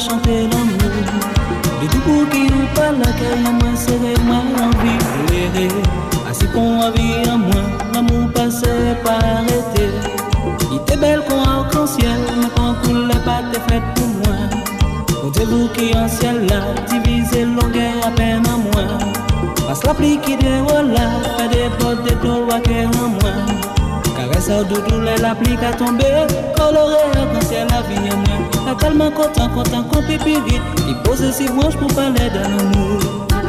chante l'amour. De tout pou ki ou pa la kaya mwen sere mwen anvi Lere, asi kon avi a mwen L'amour pase pa rete I te bel kon ankan-siel Mwen kon koule pa te fet pou mwen Konte vou ki an siel la Divize longe apen a mwen Pas la pli ki de wala des pot de to wake en mwen sa ou doudou la pli la vi yon mwen La kalman content, kontan kon pipi vit Li pose si mwenj pour parler dan nou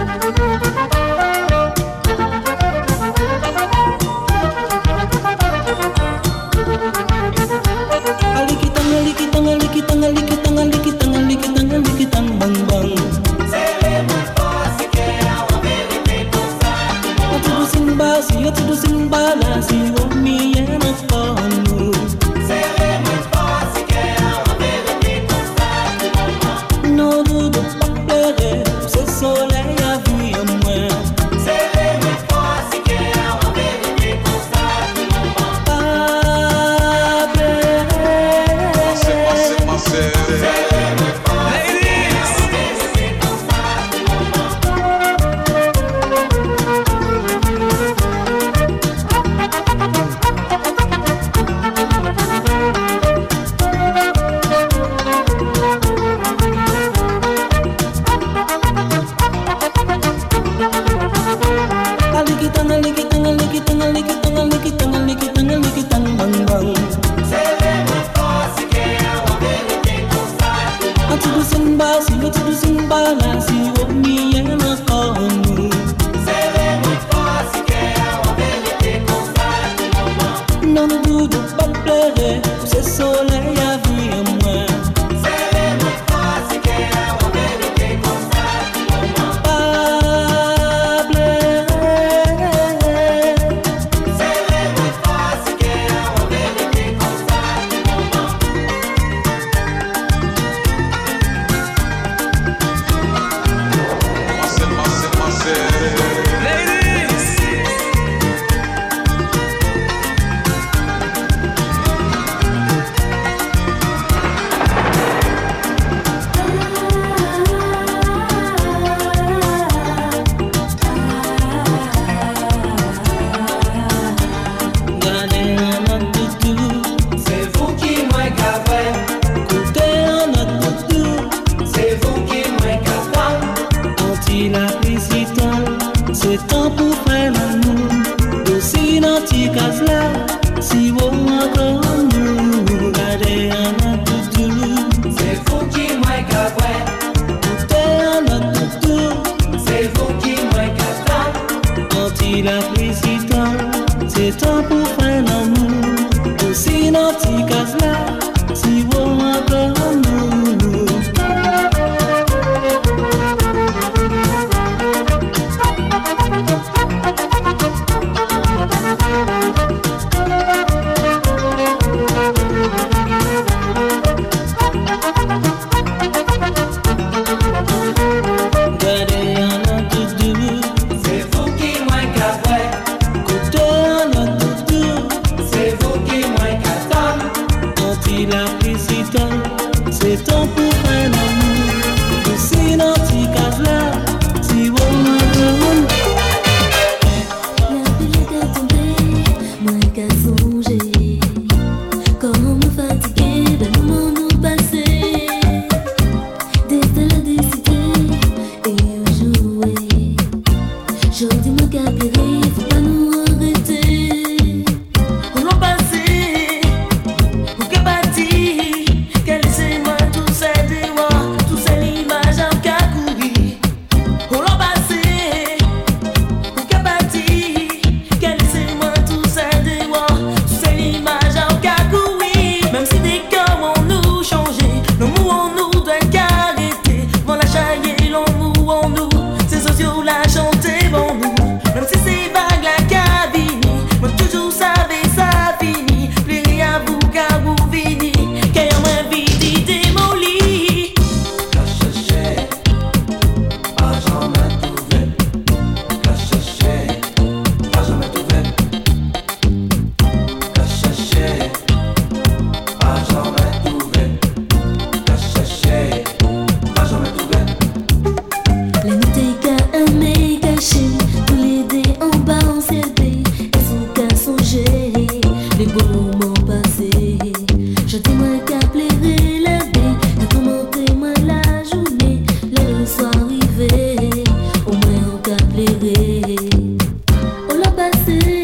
passer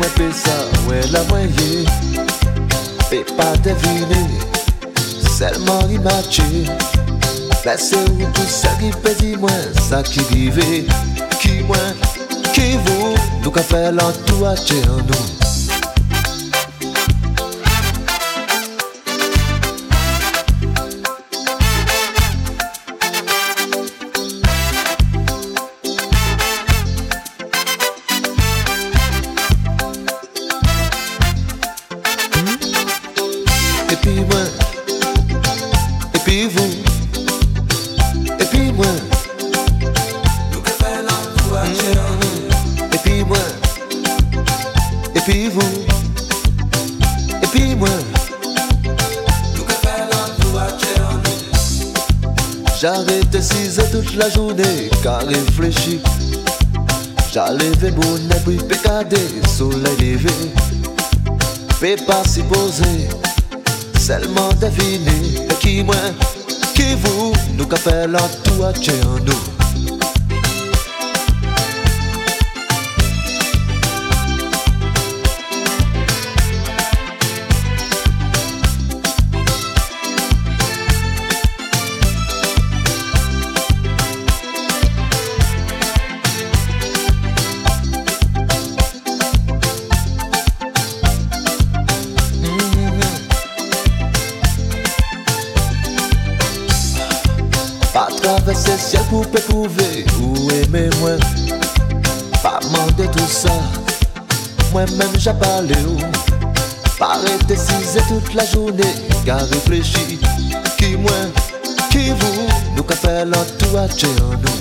mwen pe sa wè la mwen ye. Pe pa devine, selman imache. Plase ou tout sa ki pedi mwen, sa ki vive. Ki mwen, ki vou, nou ka fè lantou ache an nou. j'étais cisé toute la journée, qu'à réfléchir. J'allais mon abri, pécadé, soleil levé. Fais pas s'y poser, seulement deviner. Et qui moi, qui vous, nous qu'a la toit chez nous. ciel pour prouver ou aimer moi? Pas mander tout ça. Moi même j'ai parlé ou paraît décisé toute la journée qu'à réfléchir. Qui moi? Qui vous? Nous qu'à faire l'entourage en nous.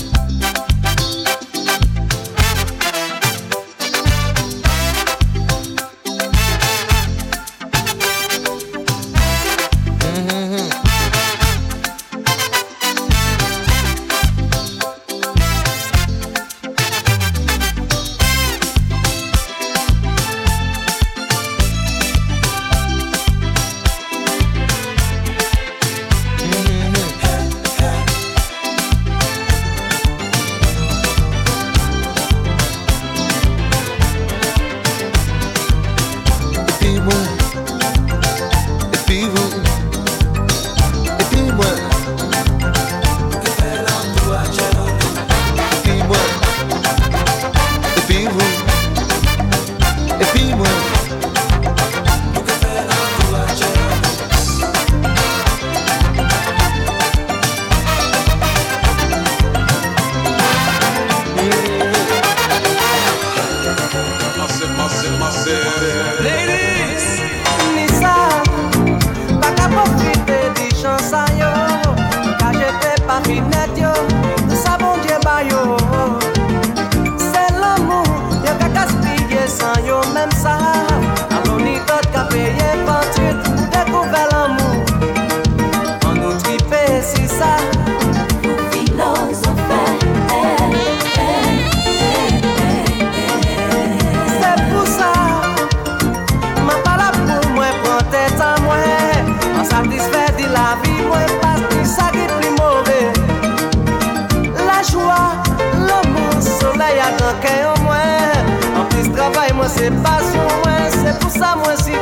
nan kè yon mwen An plis travay mwen se pasyon mwen. Se pou sa mwen si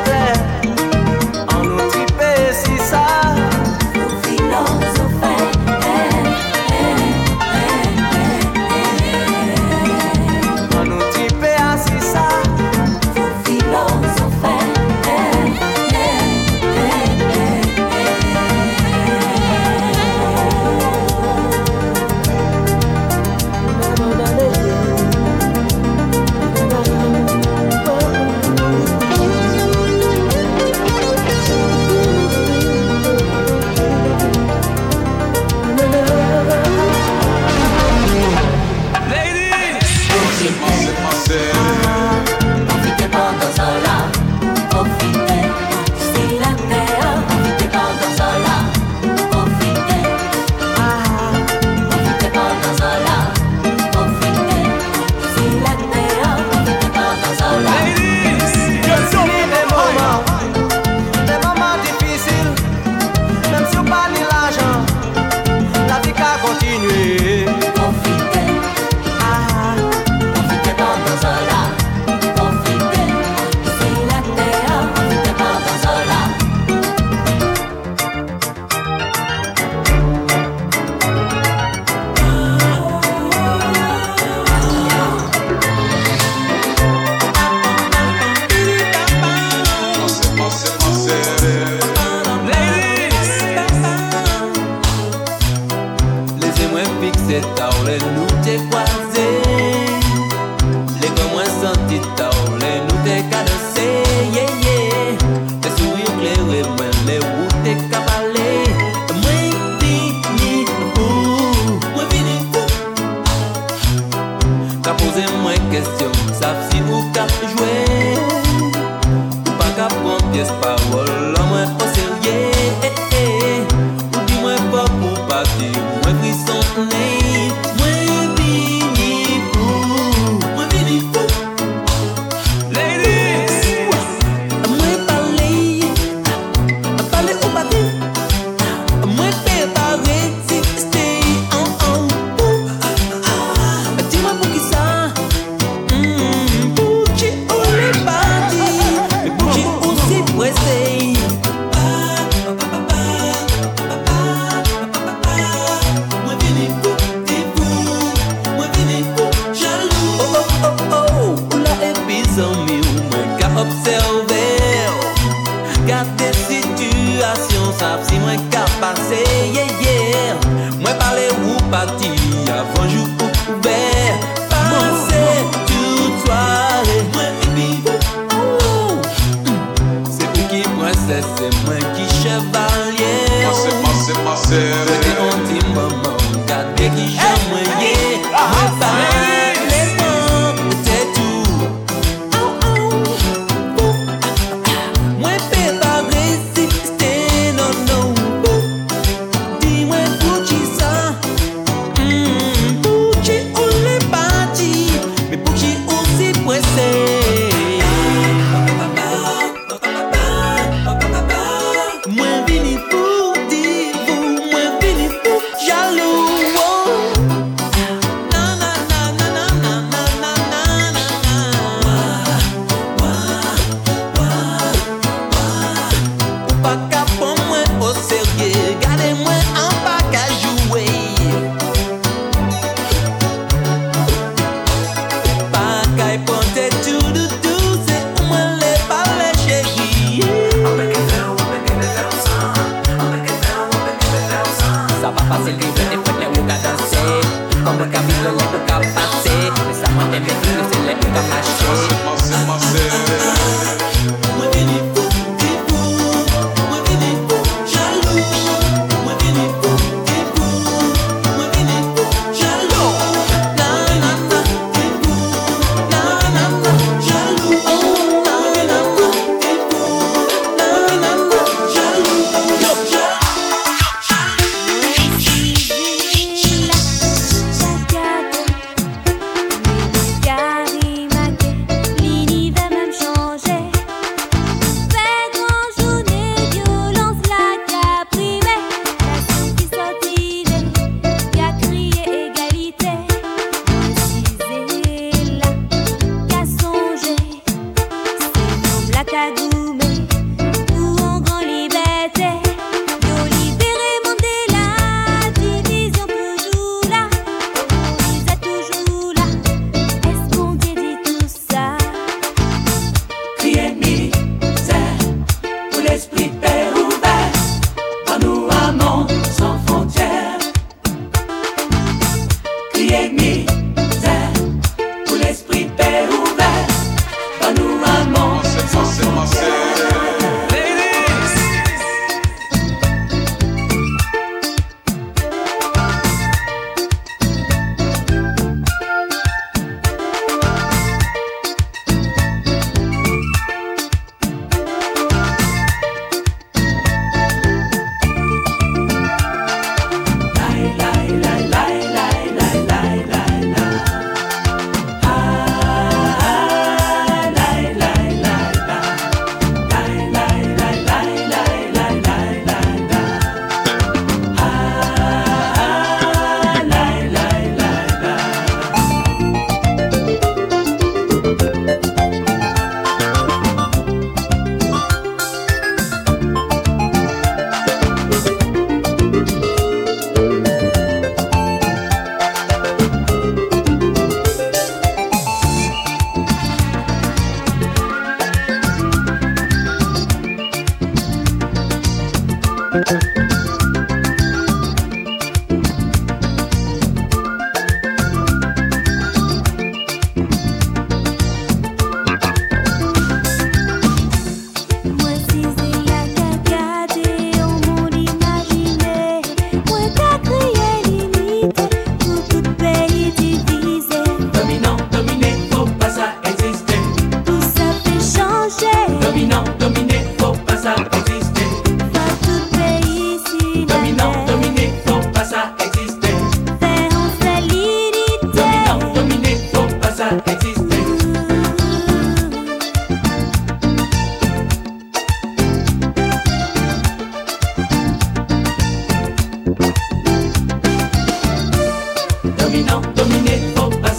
it when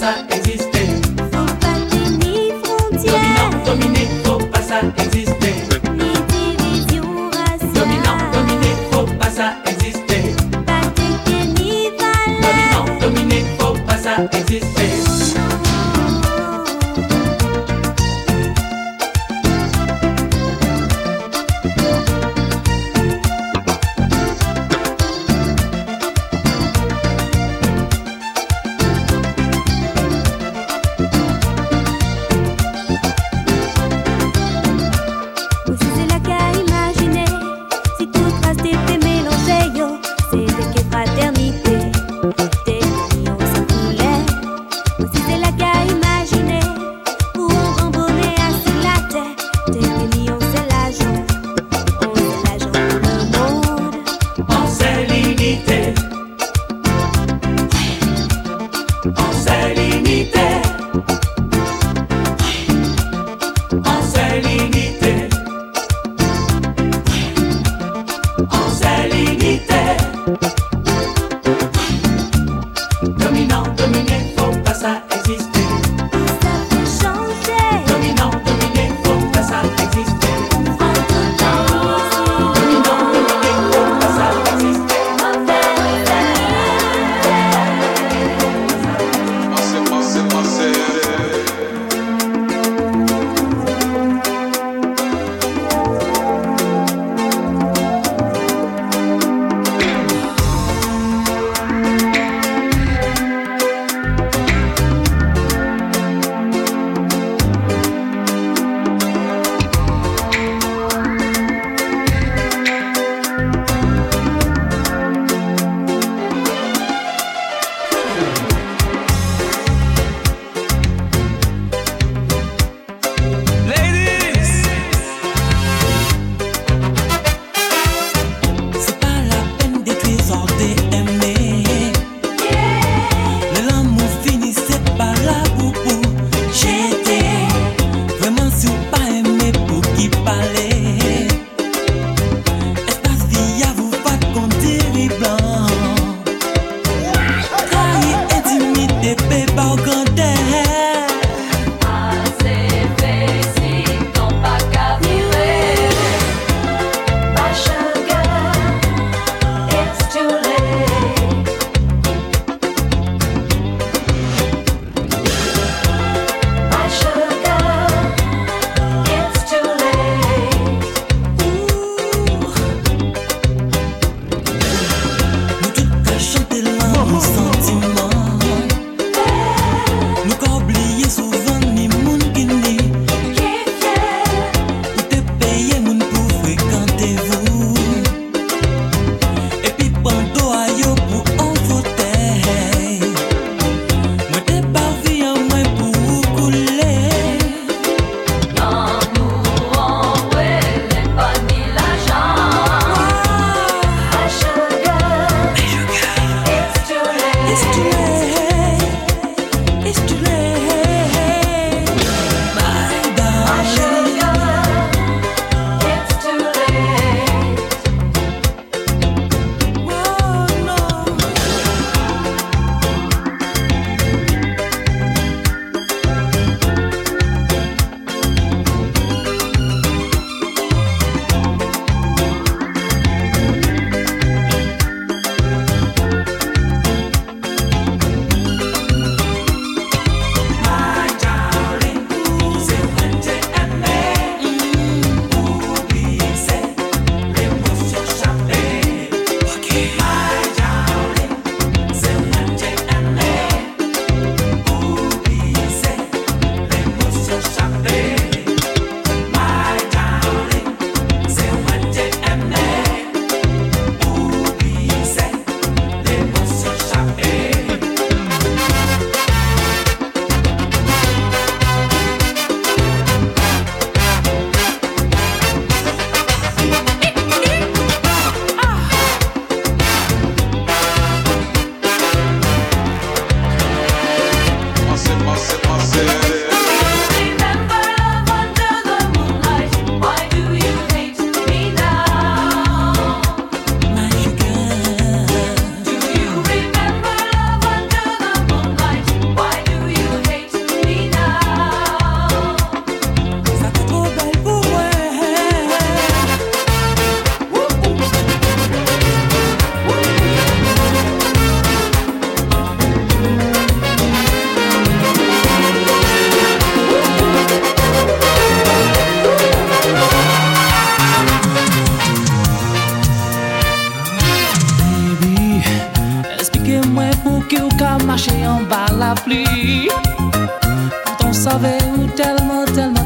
esa es qu'à marcher en bas la pluie. Pourtant, savait où tellement, tellement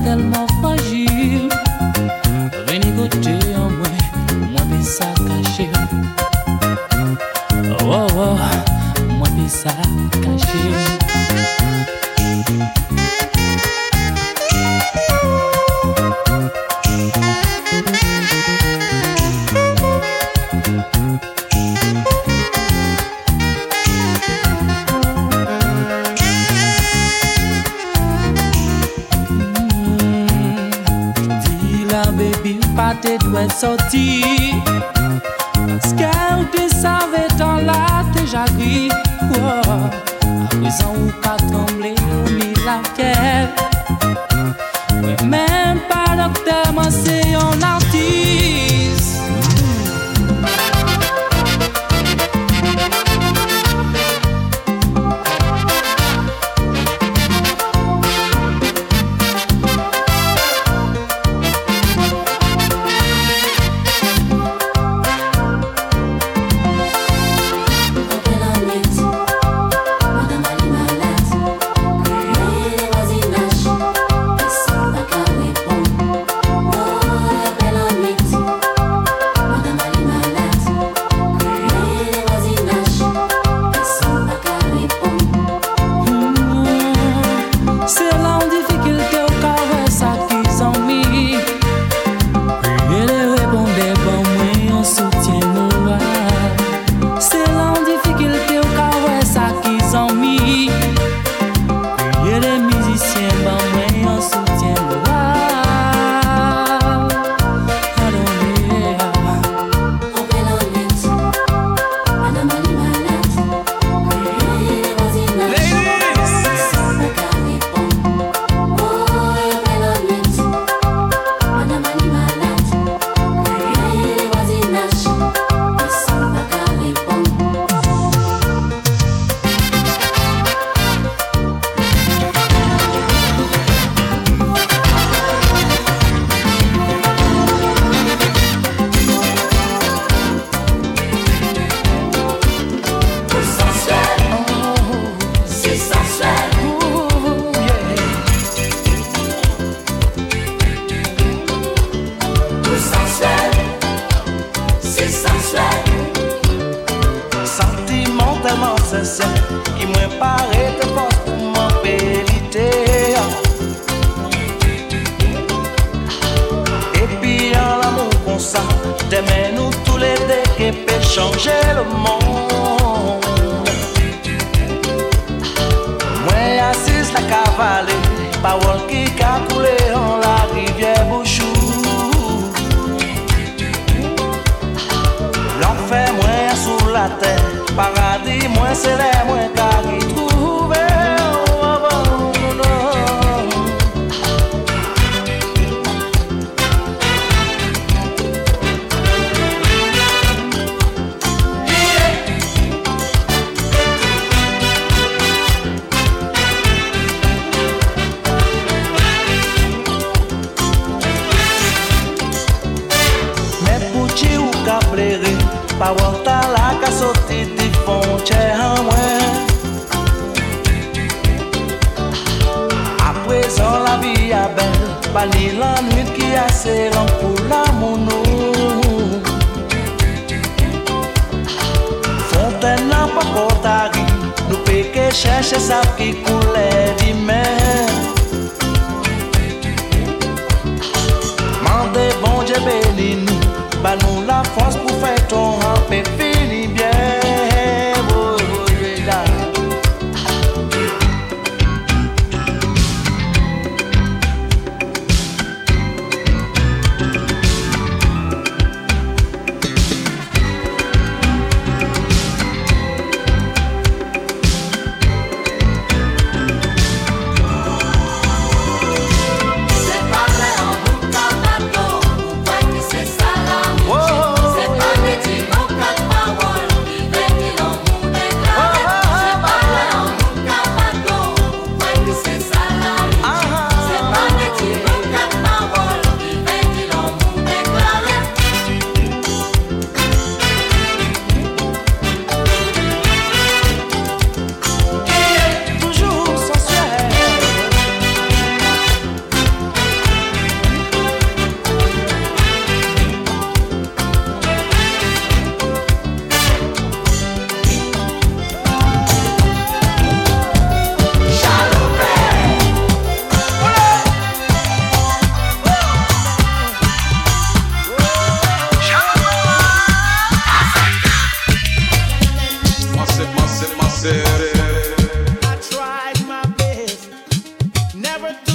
te la ca sortit e font cher en moins À présent la vie a belle Pas ni la nuit qui a assez long pour l'amour Fontaine n'a pas portari Nous péqués chercher ça qui coulait d'hiver. Mande bon Dieu béni nous Bah nous la force pour faire ton remplir тебя never do.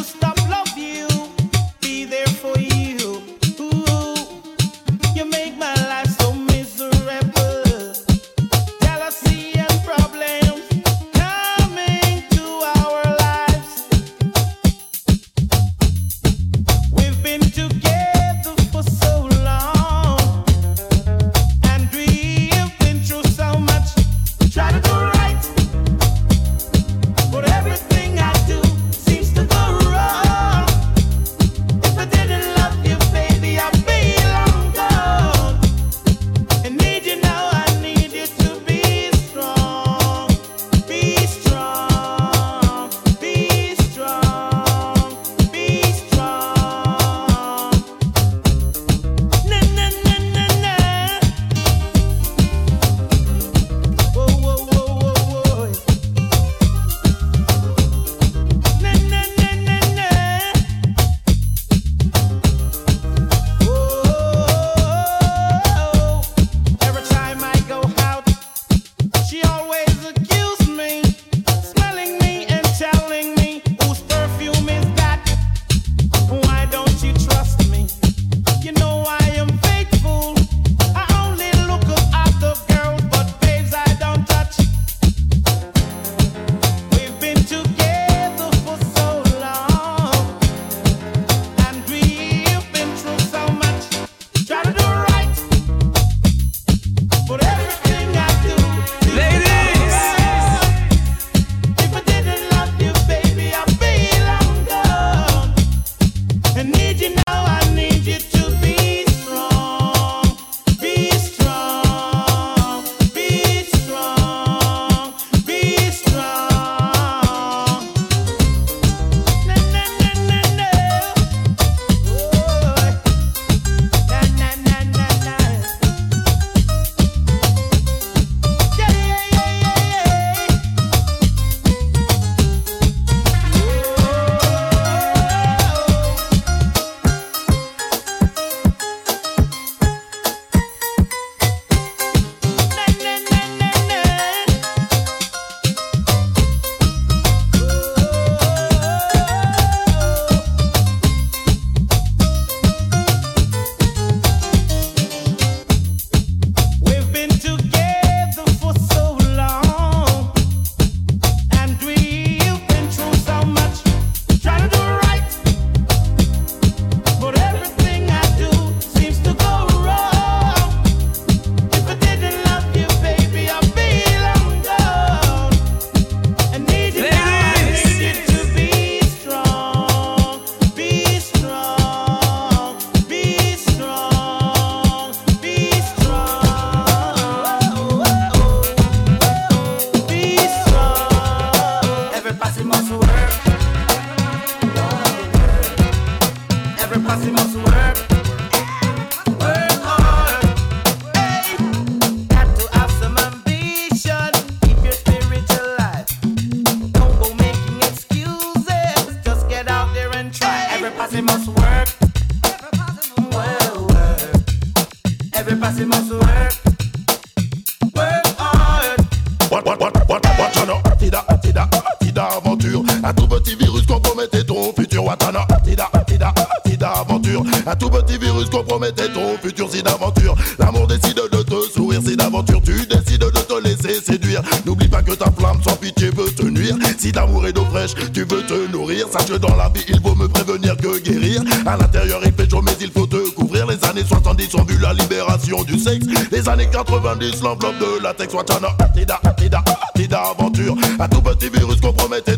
Un tout petit virus compromettait ton futur. Watana Tida, Tida, Tida aventure. Un tout petit virus compromettait ton futur C'est d'aventure. L'amour décide de te sourire C'est d'aventure, tu décides de te laisser séduire. N'oublie pas que ta flamme sans pitié veut te nuire. Si d'amour et d'eau fraîche tu veux te nourrir. Sache que dans la vie il vaut me prévenir que guérir. À l'intérieur il fait chaud mais il faut te couvrir. Les années 70 ont vu la libération du sexe. Les années 90 l'enveloppe de la texte. Watana Tida, Tida, Tida aventure. Un tout petit virus compromettait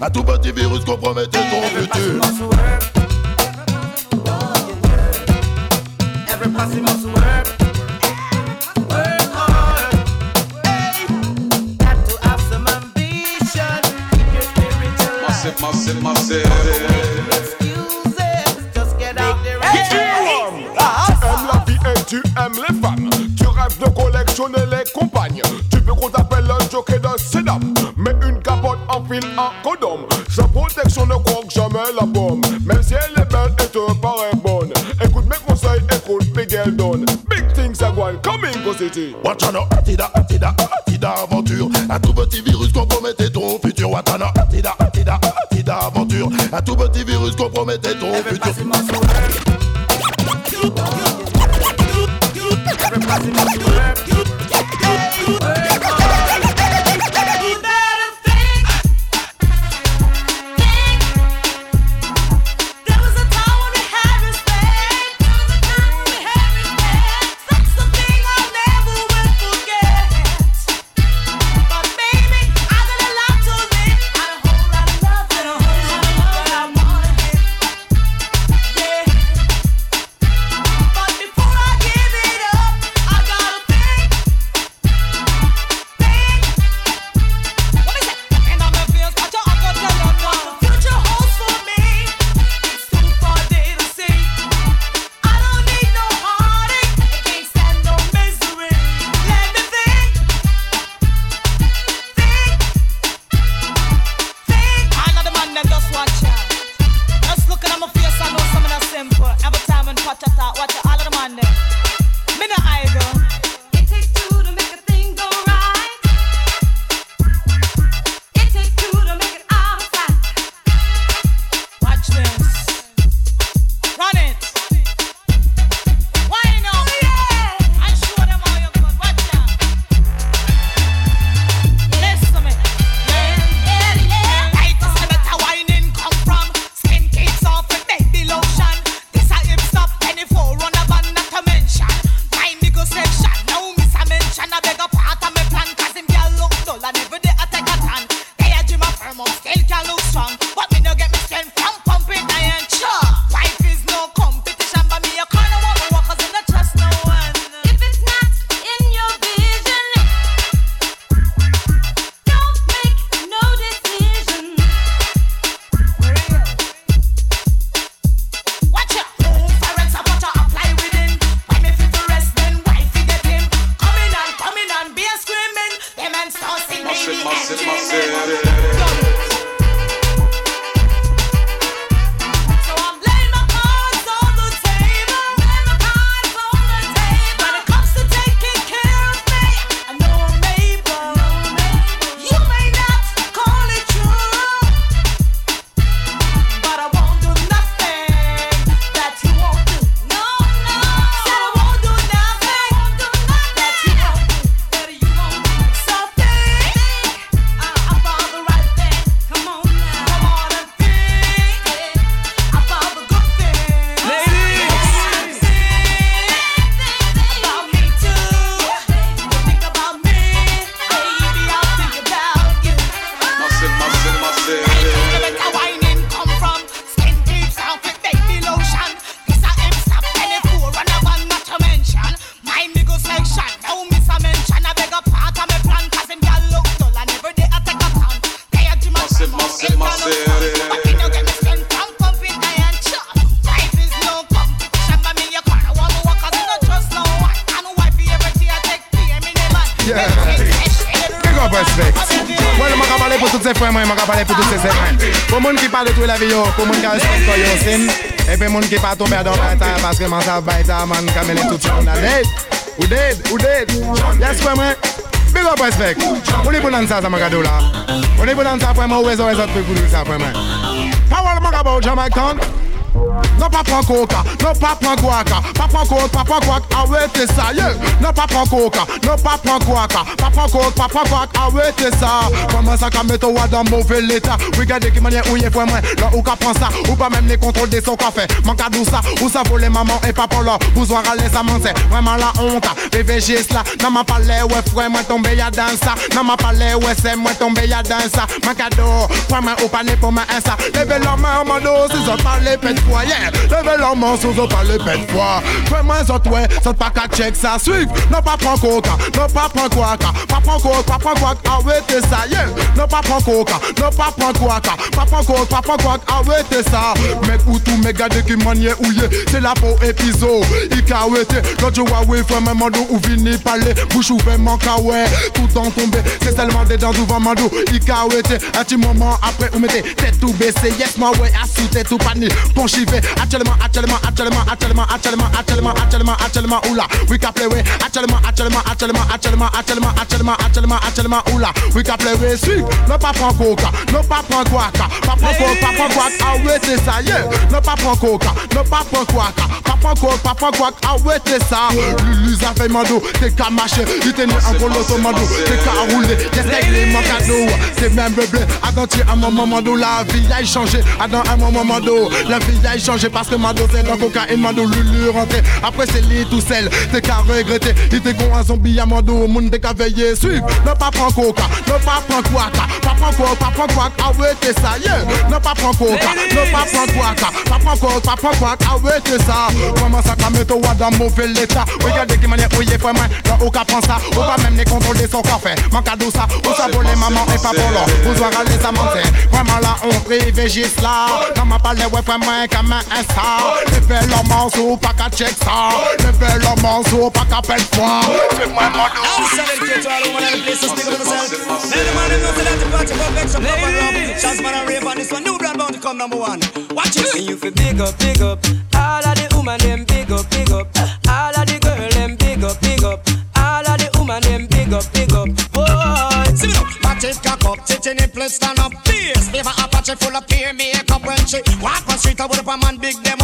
un tout petit virus ton futur. Tu aimes la vie et tu aimes les femmes. Tu rêves de collectionner les compagnes. Tu peux qu'on jockey de Sedam, mais une capote en fil en codom. Sa protection ne croque jamais la bombe, même si elle est belle et te paraît bonne. Écoute mes conseils, écoute Miguel Don. Big things are going coming go city. Watana, Atida, Atida, Atida aventure. Un tout petit virus compromettait ton futur. Watana, Atida, Atida, Atida aventure. Un tout petit virus compromettait ton futur. yo pou moun kal sot koyo sin Epe moun ki pa tombe adan bata Paske man sa bata man kamele tout yon na ded Ou ded, ou ded Yes fwe mwen. Big up respect. Ou li pou nan sa sa mwen kado la? Ou li pou nan sa fwe mwen ou wezo wezo tpe koudou sa fwe mwen Power mwen kaba ou jamak ton Non pas prendre coca, non pas prendre guaca, pas prendre coke, pas prendre guac, arrêtez ça, yeah. Non pas prendre coca, non pas prendre guaca, pas prendre coke, pas prendre guac, arrêtez ça. Comment ça qu'a mettre toi dans mauvais état? Regardez qui manière où il faut moins, là où qu'a prend ça, ou pas même les contrôles des son café. Manque à ça, où ça voler maman et papa là, besoin râler ça c'est vraiment la honte. PVG là, non m'a parlé ouais frère moi tombé ya dans ça, non m'a parlé ouais c'est moi tombé ya dans ça. Mon cadeau, prends moi au panier pour ma ça. Levez la main en mano, si ça parle pète Leve la main sous so pas le bête fois. Fais moins autre ouais, ça pas qu'à check ça suive. Non pas prends coca, non pas prends quoi Pas prends coca, pas prends quoi arrêtez ça. Non pas prends coca, non pas prends quoi Pas prends coca, pas prends quoi arrêtez ça. Mec ou tout, mec gars de qui manier ou C'est la peau épisode, il Quand tu vois oui, fais même mandou ou vini parler. Bouche ouvert, manque ouais, tout en tombé. C'est seulement des dents ouvrant mandou, il Un petit moment après, ou mettez tête tout baissé. Yes, moi ouais, assis, tête tout panique, bon chivet actuellement, actuellement, actuellement, actuellement, actuellement, actuellement, actuellement, actuellement, oula, we can play way, actuellement, actuellement, actuellement, actuellement, actuellement, actuellement, actuellement, actuellement, oula, we can play way, suivre, non pas prendre coca, non pas prendre guaca, pas prendre coca, pas prendre guaca, ah ouais, c'est ça, yeah, non pas prendre coca, non pas prendre guaca, pas prendre coca, pas prendre guaca, ah ouais, c'est ça, Lulu, ça fait mando, t'es qu'à marcher, il né en gros mando, t'es qu'à rouler, yes, régler mon cadeau, c'est même bleu, attention, à un moment, mando, la vie a changé, dans un moment, mando, la vie a changé parce que Mando c'est dans cocaïne, Mando Lulu rentré. Après c'est lit tout seul, t'es qu'à regretter. Il t'est con un zombie à Mando, au monde t'es qu'à veiller. Suive, ne pas prendre coca, ne pas prendre guaca, pas prendre coca, pas prendre guaca, ah ouais t'es ça, yeah. Ne pas prendre coca, ne pas prendre guaca, pas prendre coca, pas prendre guaca, ah ouais t'es ça. Comment ça qu'a mettre toi dans mauvais état? Regardez qui manière où il est vraiment, où qu'a prend ça, ou pas même les contrôler son café. Manque à ça, où ça voler maman et pas pour l'or. Vous aurez les amantés, vraiment là on privilégie là. Dans ma palais, ouais, vraiment ça. Révèle un morceau, pas qu'à check ça. Révèle un morceau, pas qu'à pète moi. Fais-moi mon Now we're selling kids all over the place, so stick with myself Let the man know that the party perfect, so pop and rub Chance man and rave on this one, new brand bound to come number one. Watch it! And You feel big up, big up. All of the women them big up, big up. All of the girl them big up, big up. All of the women them big up, big up. Boy, see me now. Matty cock up, titty nipple stand up. Please Beers, a Apache full of pyramid walk on street. I would up a man big them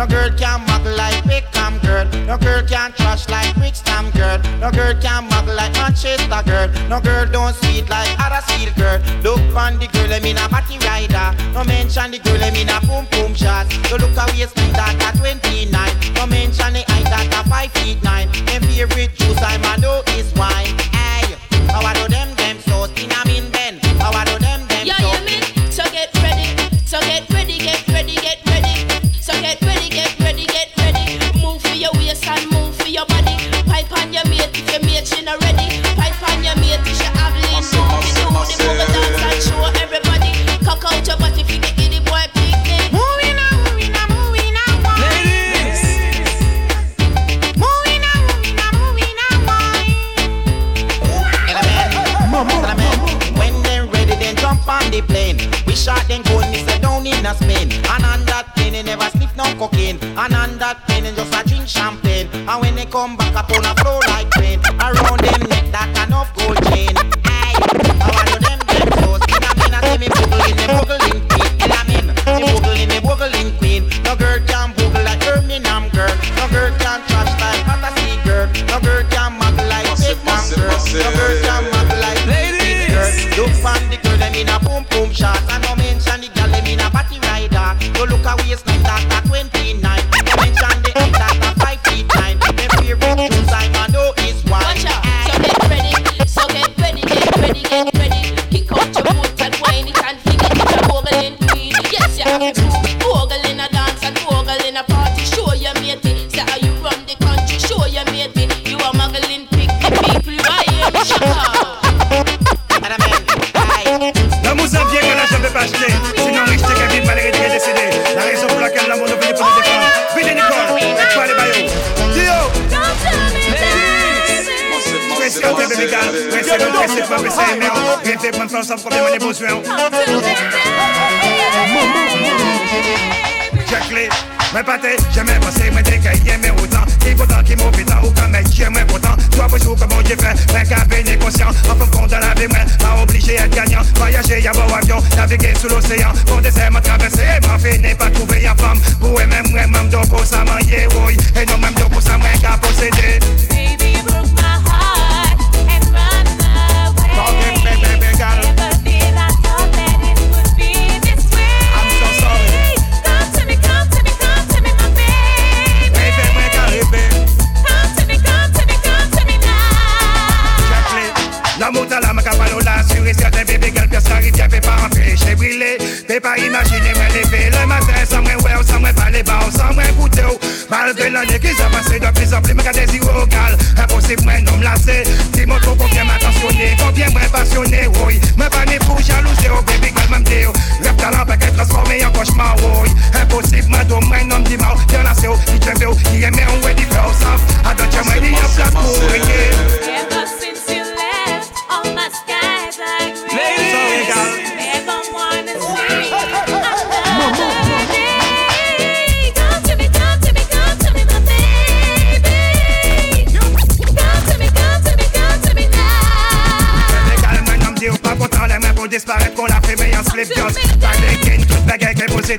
No girl can mug like Big Beckham girl. No girl can trash like Wickstam girl. No girl can mug like Manchester girl. No girl don't sweet like other girl. Look on the girl, I mean a party rider. No mention the girl, I mean a boom boom shot. No look away, sweet that at 29. No mention the height that at 5 feet 9. con Toggle in a dance and toggle in a party. Show your matey. Say how you run the country. Show your matey. You are muggling pick the people. Why you Check-les, mais pas t'es jamais passé, mais mais autant. T'es content qu'il m'oublie tant ou comme j'ai moins content. Toi, bonjour, comment j'ai fait, mais qu'à peine conscient. En fin de compte, la vie, mais pas obligé à être gagnant. Voyager, y'a beau avion, naviguer sous l'océan. Mon désert m'a traversé, ma fille n'est pas trouvée à femme. Pour elle-même, même, même, donc, pour ça, manger, oui. Et non, même, donc, pour ça, même, qu'à posséder. imagine when they pay le matin Somewhere well, somewhere par les bars, somewhere goûter Malgré l'année qui s'est passée de plus en plus, mais qu'à des locales Impossible, moi non me lasser Dis-moi trop combien m'attentionné, combien moi passionné, oui Me pané pour jalouser, oh baby girl, même déo Rêve talent, pas qu'être transformé en cauchemar, oui Impossible, moi d'au moins non me mal Y'en a c'est où, qui te veut, qui aimait, on est différent I don't you mind, il y a place pour rien Ever since you left, all my skies are green.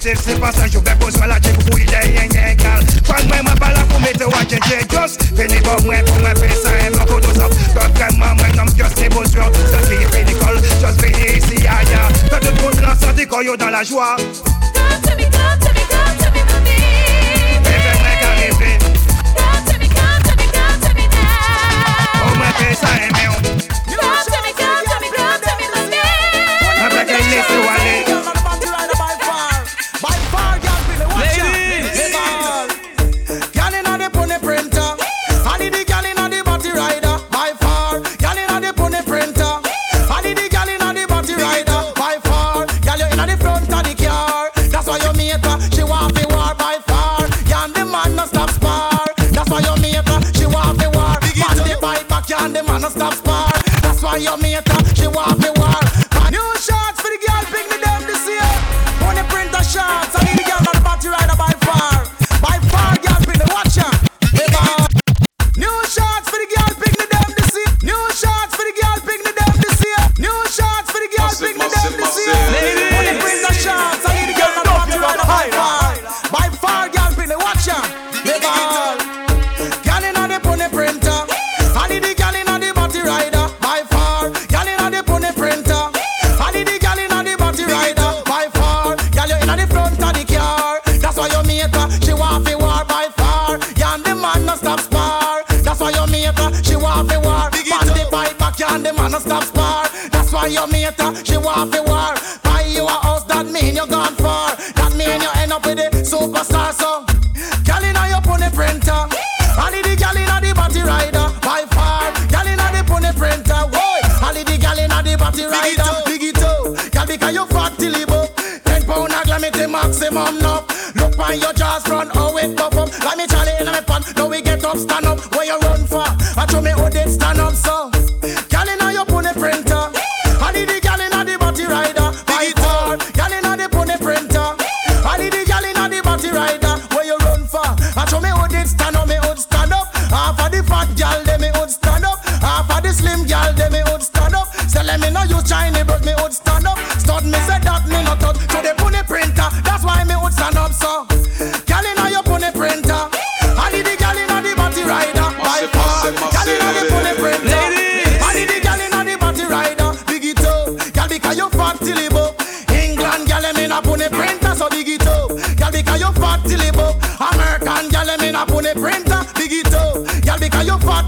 positive slippers and you repose my logic We day and yeah, gal. Fang my ma bala pou mete wache je Just fini bon mwen pou mwen pesa e mwen kodo sop Got grandma mwen nom just ne bos yo. Just fini fini kol, just fini isi ya ya Fè de pou mwen lan santi koyo dan la jwa why your mate uh, she want fi war. Buy you a house, that mean you gone far. That mean you end up with the superstar so. Girl inna your pony printer. I need the gal inna the body rider by far. Gal inna the pony printer. Whoa, I need the gal inna the body rider. Big it up, gal because you fat till you up. Ten pound a glam it the maximum now. Look on your jaws front, how it pop up. Like me Charlie inna me pan. Now we get up, stand up. Where you run for? I show me how they stand up so.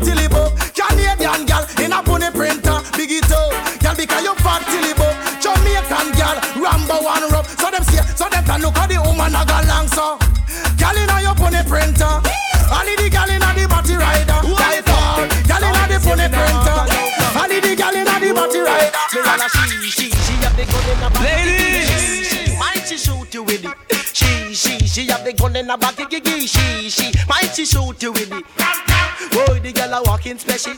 Till you up. Canadian gal inna pony printer, big it up. Gal because you fat till you up. Jamaican gal, Rambo one rub. So them see, so them can look at the woman a go long so. Gal inna your pony printer. Need the gal inna the body rider. By far, gal inna the pony printer. Need the gal inna the body rider. She, she, she have the gun in her back. Ladies, might she shoot you with it. She, she, she have the gun in her back. She, she, might she shoot you with it. Walking special.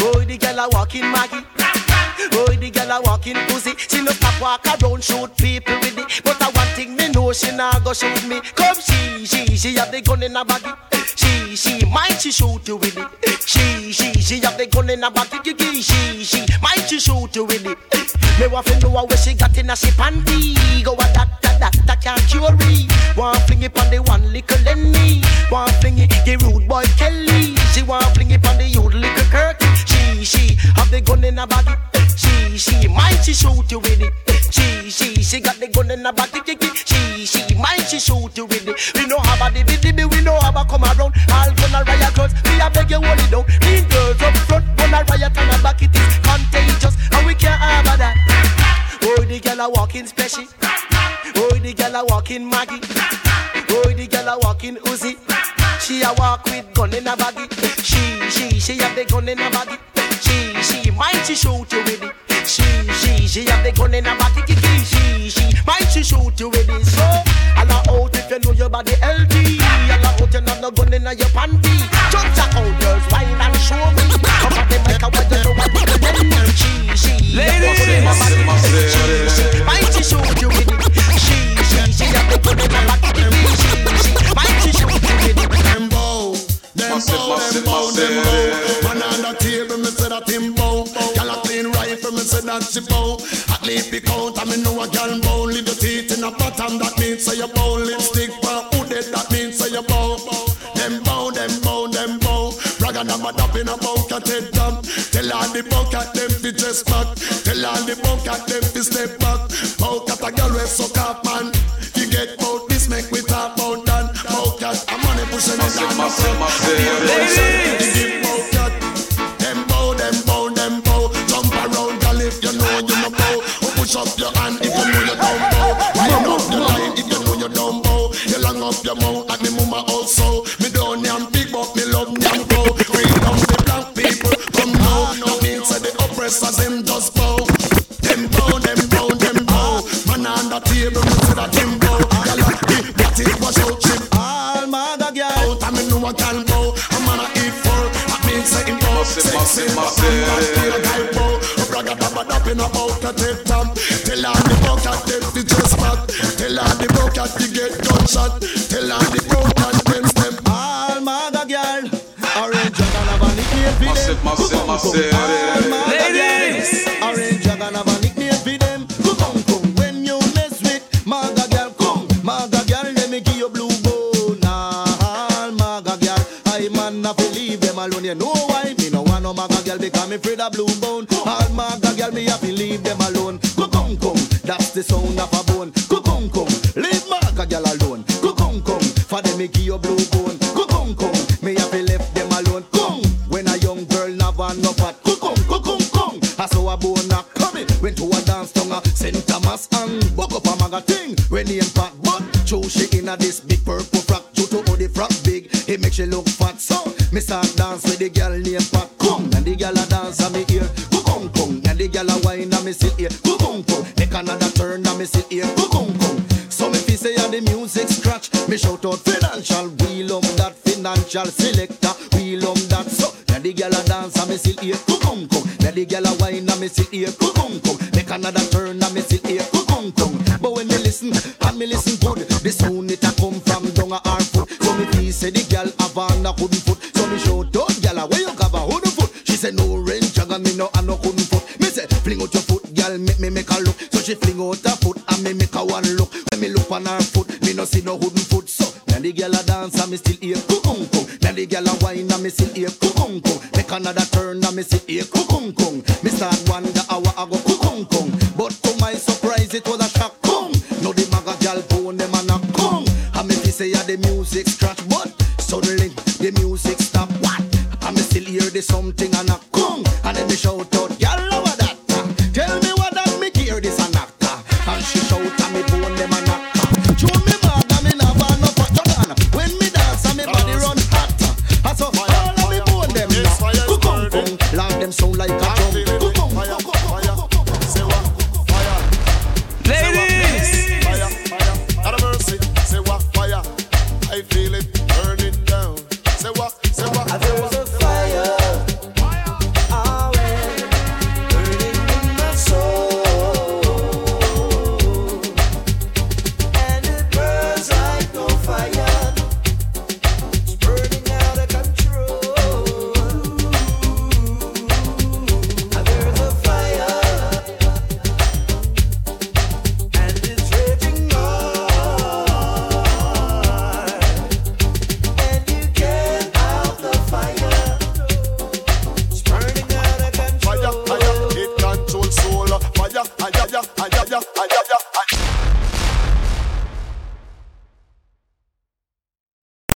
Oh, the girl a walking Maggie. Oh, the girl a walking pussy. She no stop walk around shoot people with it. But I one thing me know she nah go shoot me. Come she, she, she have the gun in her baggy. She, she, might she shoot you with it. She, she, she have the gun in her baggy. She, she, might she shoot you with it. Me want to know where she got in a she panty. Go a that, that, that, that can't cure me. Want fling it on the one little Lenny. Want fling it, the rude boy Kelly. She want fling the gun in her baggy. She, she, might she shoot you with it. She, she, she got the gun in her body. She, she, might she shoot you with it. We know how about the BDB, we know how about come around. All gonna riot clothes, we a beg you hold it down. Mean girls up front, gonna riot on the back, it is contagious, and we can't have that. Oh, the girl a walking special. Oh, the girl a walking Maggie. Oh, the girl a walking Uzi. She a walk with gun in her baggy. She, she, she have the gun in her baggy. She, might she shoot you with it. She, she, she have the gun in her baggy. Kiki. She, she, might she shoot you with it. So, all out if you know your body healthy. All out you not no gun in your panty. Jump jack out girls, wine and show me. Come on, them like a way you know what you. She, she, Ladies, rifle, me say that she bow. At least be count, I me know a gyal bow. Leave your teeth in a bottom, that means say you bow. Lipstick for who dead, that means say you bow. Them bow, them bow, them bow. Rag and a mad up in a bucket head down. Tell all the bucket them fi dress back. Tell all the bucket them fi step back. Bucket a gyal we suck up man. You get bout this, make we talk about that. Bucket a money pushing down the front. me make a look. So she fling out her foot and me make a one look. When me look on her foot, me no see no wooden foot. So now the girl a dance and me still hear kung kung. Now the girl a whine and me still hear kung kung. Make another turn and me still hear kung kung. Me start wonder how I go kung kung. But to my surprise, it was a shock. Kung. Now the maga girl phone them and a kung. And me fi say yeah, the music scratch, but suddenly the music stop. What? And me still hear the something and a kung. And then me shout.